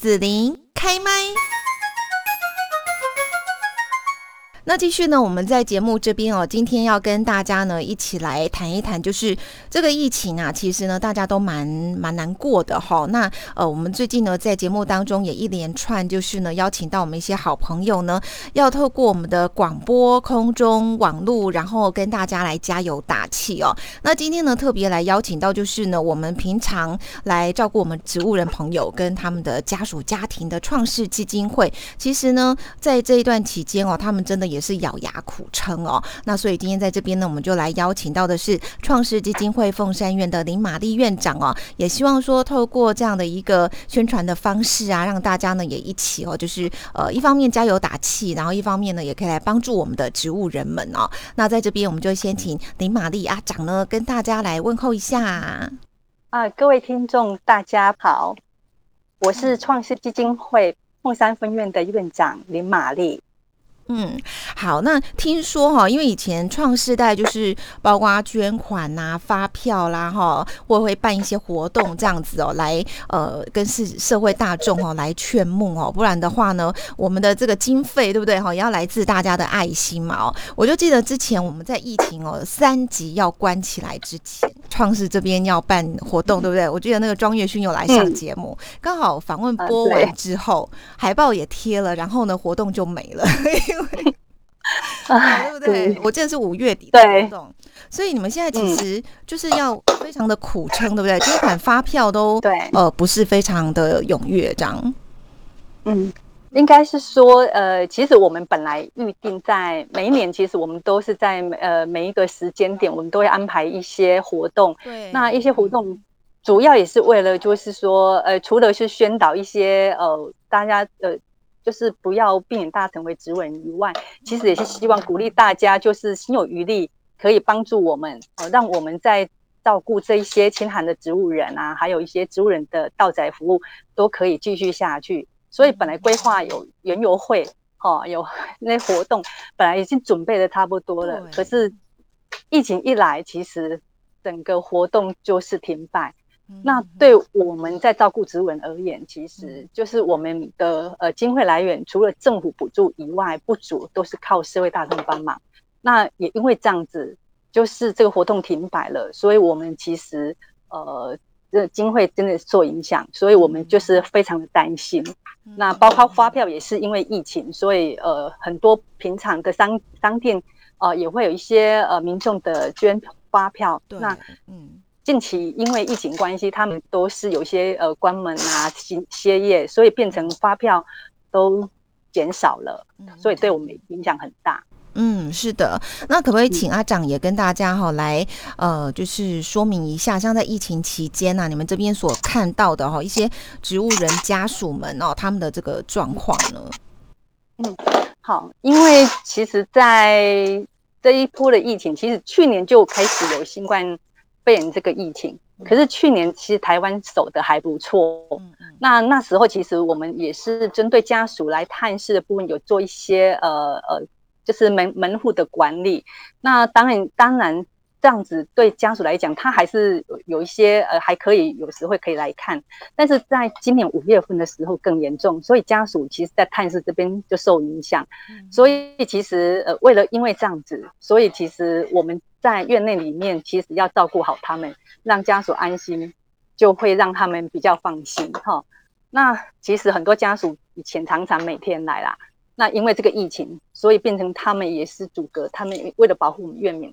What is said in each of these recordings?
子琳开麦。那继续呢，我们在节目这边哦，今天要跟大家呢一起来谈一谈，就是这个疫情啊，其实呢大家都蛮蛮难过的哈。那呃，我们最近呢在节目当中也一连串就是呢邀请到我们一些好朋友呢，要透过我们的广播、空中、网络，然后跟大家来加油打气哦。那今天呢特别来邀请到就是呢我们平常来照顾我们植物人朋友跟他们的家属家庭的创世基金会，其实呢在这一段期间哦，他们真的也。也是咬牙苦撑哦，那所以今天在这边呢，我们就来邀请到的是创世基金会凤山院的林玛丽院长哦，也希望说透过这样的一个宣传的方式啊，让大家呢也一起哦，就是呃一方面加油打气，然后一方面呢也可以来帮助我们的植物人们哦。那在这边我们就先请林玛丽阿长呢跟大家来问候一下啊，各位听众大家好，我是创世基金会凤山分院的院长林玛丽。嗯，好，那听说哈，因为以前创世代就是包括捐款呐、啊、发票啦哈，或会办一些活动这样子哦，来呃跟社社会大众哦来劝募哦，不然的话呢，我们的这个经费对不对哈，也要来自大家的爱心嘛哦。我就记得之前我们在疫情哦三级要关起来之前，创世这边要办活动对不对？我记得那个庄月勋有来上节目，刚、嗯、好访问播完之后，海报也贴了，然后呢活动就没了。啊，对不对？对，我记得是五月底的活动，所以你们现在其实就是要非常的苦撑，对不对？捐款发票都对，呃，不是非常的踊跃，这样。嗯，应该是说，呃，其实我们本来预定在每一年，其实我们都是在呃每一个时间点，我们都会安排一些活动。对，那一些活动主要也是为了，就是说，呃，除了是宣导一些呃大家呃。就是不要避免大家成为植物人以外，其实也是希望鼓励大家，就是心有余力可以帮助我们，呃，让我们在照顾这一些清寒的植物人啊，还有一些植物人的道宅服务都可以继续下去。所以本来规划有园游会，哈，有 那活动，本来已经准备的差不多了，可是疫情一来，其实整个活动就是停摆。那对我们在照顾植物人而言，其实就是我们的呃经费来源，除了政府补助以外，不足都是靠社会大众帮忙。那也因为这样子，就是这个活动停摆了，所以我们其实呃这个经费真的受影响，所以我们就是非常的担心。那包括发票也是因为疫情，所以呃很多平常的商商店呃也会有一些呃民众的捐发票。那嗯。近期因为疫情关系，他们都是有些呃关门啊、歇歇业，所以变成发票都减少了，所以对我们影响很大。嗯，是的。那可不可以请阿长也跟大家哈来呃，就是说明一下，像在疫情期间呢、啊，你们这边所看到的哈一些植物人家属们哦，他们的这个状况呢？嗯，好，因为其实，在这一波的疫情，其实去年就开始有新冠。肺炎这个疫情，可是去年其实台湾守得还不错。那那时候其实我们也是针对家属来探视的部分，有做一些呃呃，就是门门户的管理。那当然当然。这样子对家属来讲，他还是有有一些呃还可以，有时会可以来看。但是在今年五月份的时候更严重，所以家属其实在探视这边就受影响。所以其实呃为了因为这样子，所以其实我们在院内里面其实要照顾好他们，让家属安心，就会让他们比较放心哈。那其实很多家属以前常常每天来啦，那因为这个疫情，所以变成他们也是阻隔，他们为了保护我们院民。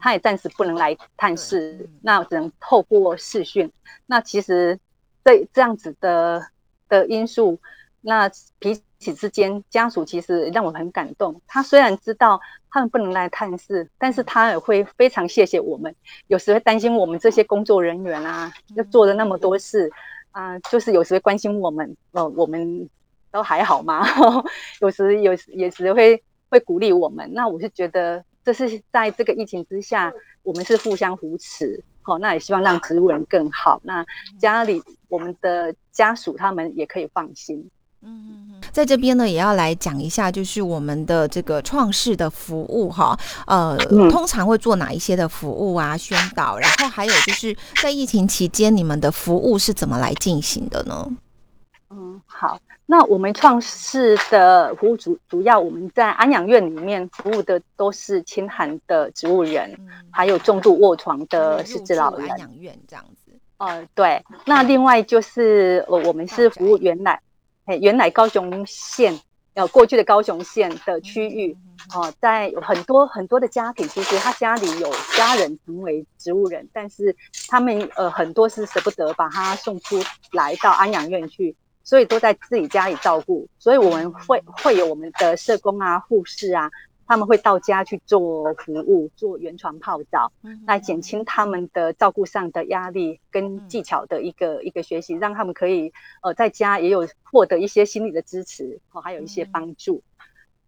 他也暂时不能来探视，那只能透过视讯。那其实这这样子的的因素，那彼此之间家属其实让我很感动。他虽然知道他们不能来探视，但是他也会非常谢谢我们。有时会担心我们这些工作人员啊，要做了那么多事啊，就是有时会关心我们，呃，我们都还好吗？有时有有时会会鼓励我们。那我是觉得。这是在这个疫情之下，我们是互相扶持，好，那也希望让植物人更好。那家里我们的家属他们也可以放心。嗯，在这边呢，也要来讲一下，就是我们的这个创世的服务哈，呃，通常会做哪一些的服务啊？宣导，然后还有就是在疫情期间，你们的服务是怎么来进行的呢？嗯，好。那我们创世的服务主主要我们在安养院里面服务的都是清寒的植物人，嗯、还有重度卧床的失智老人。安养院这样子。呃，对。那另外就是呃，我们是服务原来，哎，原来高雄县。呃过去的高雄县的区域，哦，在有很多很多的家庭，其实他家里有家人成为植物人，但是他们呃很多是舍不得把他送出来到安养院去，所以都在自己家里照顾。所以我们会会有我们的社工啊、护士啊。他们会到家去做服务，做圆床泡澡，来减轻他们的照顾上的压力跟技巧的一个一个学习，让他们可以呃在家也有获得一些心理的支持，哦，还有一些帮助。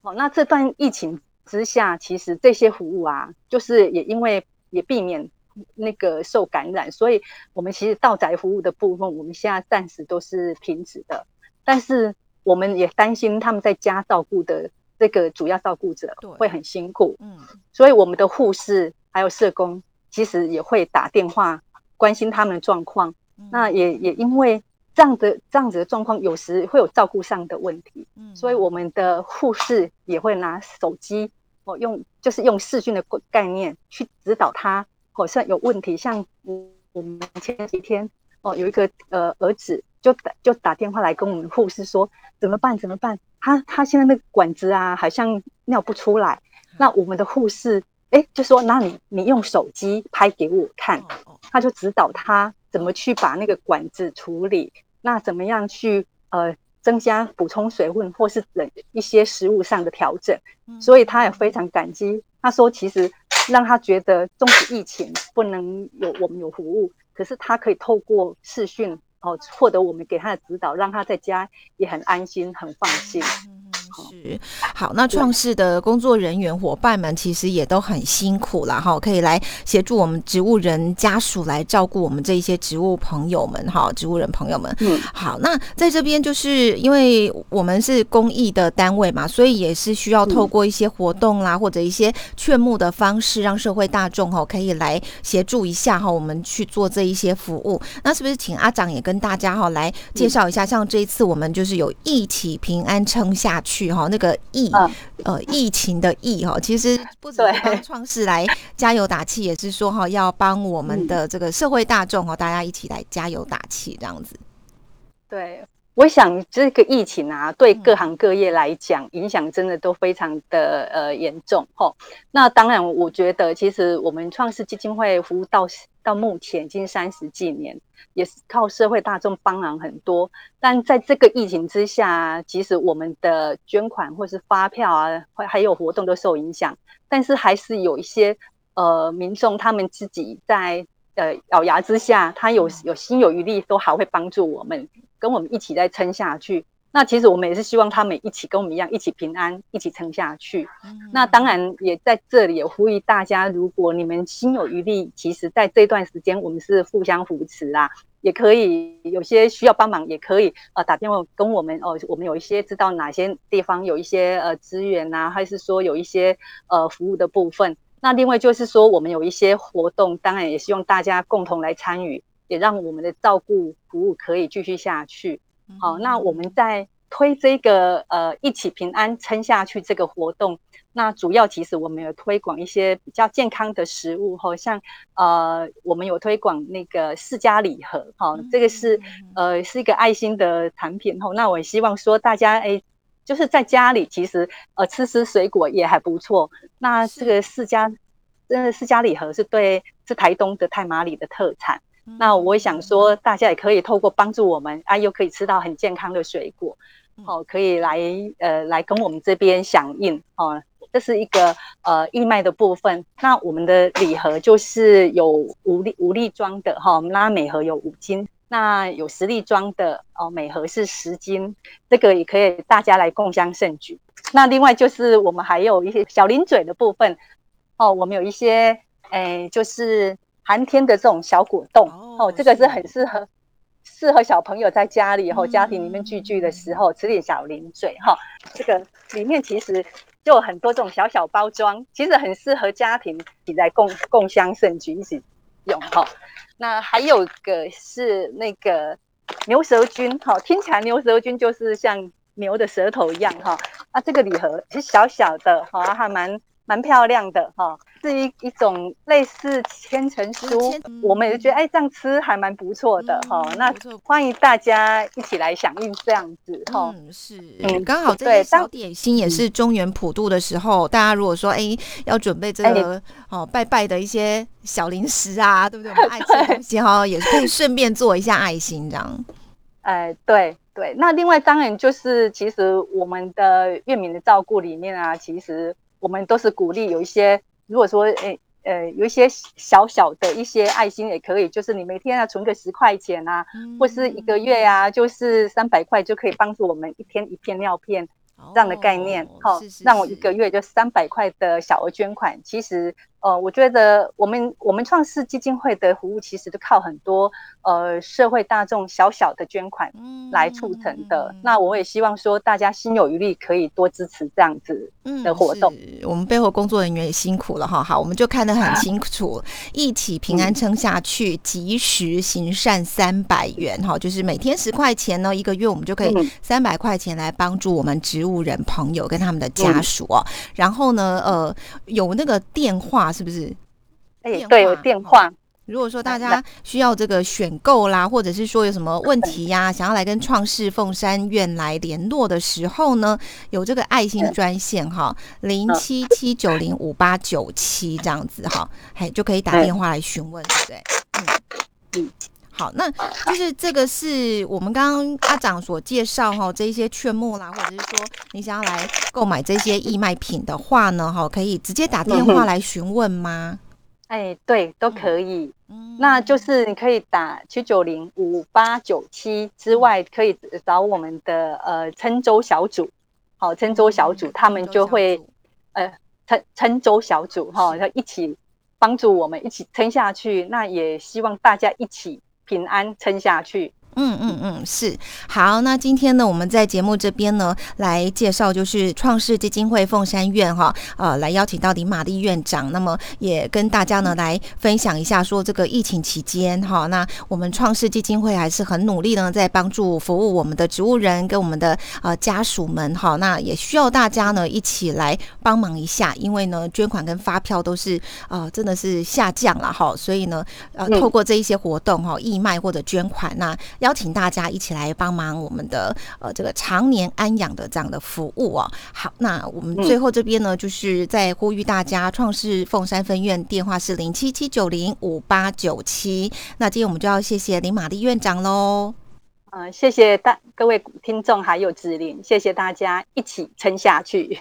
哦，那这段疫情之下，其实这些服务啊，就是也因为也避免那个受感染，所以我们其实到宅服务的部分，我们现在暂时都是停止的。但是我们也担心他们在家照顾的。这个主要照顾者会很辛苦，嗯，所以我们的护士还有社工其实也会打电话关心他们的状况。嗯、那也也因为这样的这样子的状况，有时会有照顾上的问题，嗯，所以我们的护士也会拿手机哦，用就是用视讯的概念去指导他，好像有问题，像我们前几天哦有一个呃儿子。就打就打电话来跟我们护士说怎么办怎么办？他他现在那个管子啊，好像尿不出来。那我们的护士哎，就说那你你用手机拍给我看，他就指导他怎么去把那个管子处理，那怎么样去呃增加补充水分或是等一些食物上的调整。所以他也非常感激。他说其实让他觉得终止疫情不能有我们有服务，可是他可以透过视讯。哦，获得我们给他的指导，让他在家也很安心、很放心。是好，那创世的工作人员伙伴们其实也都很辛苦了哈，可以来协助我们植物人家属来照顾我们这一些植物朋友们哈，植物人朋友们。嗯，好，那在这边就是因为我们是公益的单位嘛，所以也是需要透过一些活动啦，或者一些劝募的方式，让社会大众哈可以来协助一下哈，我们去做这一些服务。那是不是请阿长也跟大家哈来介绍一下？像这一次我们就是有一起平安撑下去。哈，那个疫呃疫情的疫哈，其实不止帮创世来加油打气，也是说哈要帮我们的这个社会大众哈，大家一起来加油打气这样子。对，我想这个疫情啊，对各行各业来讲，影响真的都非常的呃严重哈。那当然，我觉得其实我们创世基金会服务到到目前已经三十几年。也是靠社会大众帮忙很多，但在这个疫情之下，即使我们的捐款或是发票啊，还还有活动都受影响，但是还是有一些呃民众他们自己在呃咬牙之下，他有有心有余力，都还会帮助我们，跟我们一起再撑下去。那其实我们也是希望他们一起跟我们一样，一起平安，一起撑下去。那当然也在这里也呼吁大家，如果你们心有余力，其实在这段时间我们是互相扶持啦，也可以有些需要帮忙，也可以呃打电话跟我们哦。我们有一些知道哪些地方有一些呃资源啊，还是说有一些呃服务的部分。那另外就是说，我们有一些活动，当然也希望大家共同来参与，也让我们的照顾服务可以继续下去。好，那我们在推这个呃一起平安撑下去这个活动，那主要其实我们有推广一些比较健康的食物，好像呃我们有推广那个释迦礼盒，哈，这个是呃是一个爱心的产品，哈，那我也希望说大家哎，就是在家里其实呃吃吃水果也还不错，那这个释迦真的释迦礼盒是对是台东的太麻里的特产。那我想说，大家也可以透过帮助我们啊，又可以吃到很健康的水果，哦，可以来呃来跟我们这边响应哦。这是一个呃义卖的部分。那我们的礼盒就是有五粒五粒装的哈，那每盒有五斤。那有十粒装的哦，每盒是十斤。这个也可以大家来共襄盛举。那另外就是我们还有一些小零嘴的部分哦，我们有一些哎就是。寒天的这种小果冻哦，哦，这个是很适合适合小朋友在家里后、嗯、家庭里面聚聚的时候吃点小零嘴哈、哦。这个里面其实就有很多这种小小包装，其实很适合家庭一起来共共襄盛举一起用哈、哦。那还有个是那个牛舌菌，哈，听起来牛舌菌就是像牛的舌头一样，哈。那这个礼盒是小小的，哈，还蛮蛮漂亮的，哈。是一一种类似千层酥，我们也觉得哎，这样吃还蛮不错的哈、嗯。那欢迎大家一起来响应这样子哈。嗯，是，嗯，刚好这些小点心也是中原普渡的时候，大家如果说哎要准备这个哦拜拜的一些小零食啊，对不对？我们爱吃的东西哈，也可以顺便做一下爱心这样。哎，对对。那另外当然就是，其实我们的愿民的照顾里面啊，其实我们都是鼓励有一些。如果说，诶，呃，有一些小小的一些爱心也可以，就是你每天要存个十块钱啊，或是一个月呀、啊，就是三百块就可以帮助我们一天一片尿片。这样的概念，好、哦，让我一个月就三百块的小额捐款。其实，呃，我觉得我们我们创世基金会的服务，其实都靠很多呃社会大众小小的捐款来促成的。嗯、那我也希望说，大家心有余力，可以多支持这样子的活动。嗯、我们背后工作人员也辛苦了哈，好，我们就看得很清楚，啊、一起平安撑下去，及、嗯、时行善三百元哈，就是每天十块钱呢，一个月我们就可以三百块钱来帮助我们植物。人朋友跟他们的家属哦、嗯，然后呢，呃，有那个电话是不是？哎、欸，对，有电话。如果说大家需要这个选购啦，或者是说有什么问题呀、啊，想要来跟创世凤山院来联络的时候呢，有这个爱心专线哈，零七七九零五八九七这样子哈，嘿，就可以打电话来询问，对不对？嗯嗯。好，那就是这个是我们刚刚阿长所介绍哈，这一些券目啦，或者是说你想要来购买这些义卖品的话呢，哈，可以直接打电话来询问吗？哎，对，都可以。嗯，那就是你可以打七九零五八九七之外，可以找我们的呃郴州小组，好，郴州小组他们就会呃郴郴州小组哈，要一起帮助我们一起撑下去。那也希望大家一起。平安撑下去。嗯嗯嗯，是好。那今天呢，我们在节目这边呢，来介绍就是创世基金会凤山院哈，呃，来邀请到林玛丽院长，那么也跟大家呢来分享一下，说这个疫情期间哈，那我们创世基金会还是很努力呢，在帮助服务我们的植物人跟我们的呃家属们哈，那也需要大家呢一起来帮忙一下，因为呢捐款跟发票都是呃真的是下降了哈，所以呢呃透过这一些活动哈，义卖或者捐款那。邀请大家一起来帮忙我们的呃这个常年安养的这样的服务哦。好，那我们最后这边呢，就是在呼吁大家，创世凤山分院电话是零七七九零五八九七。那今天我们就要谢谢林玛丽院长喽。嗯，谢谢大各位听众还有子琳，谢谢大家一起撑下去。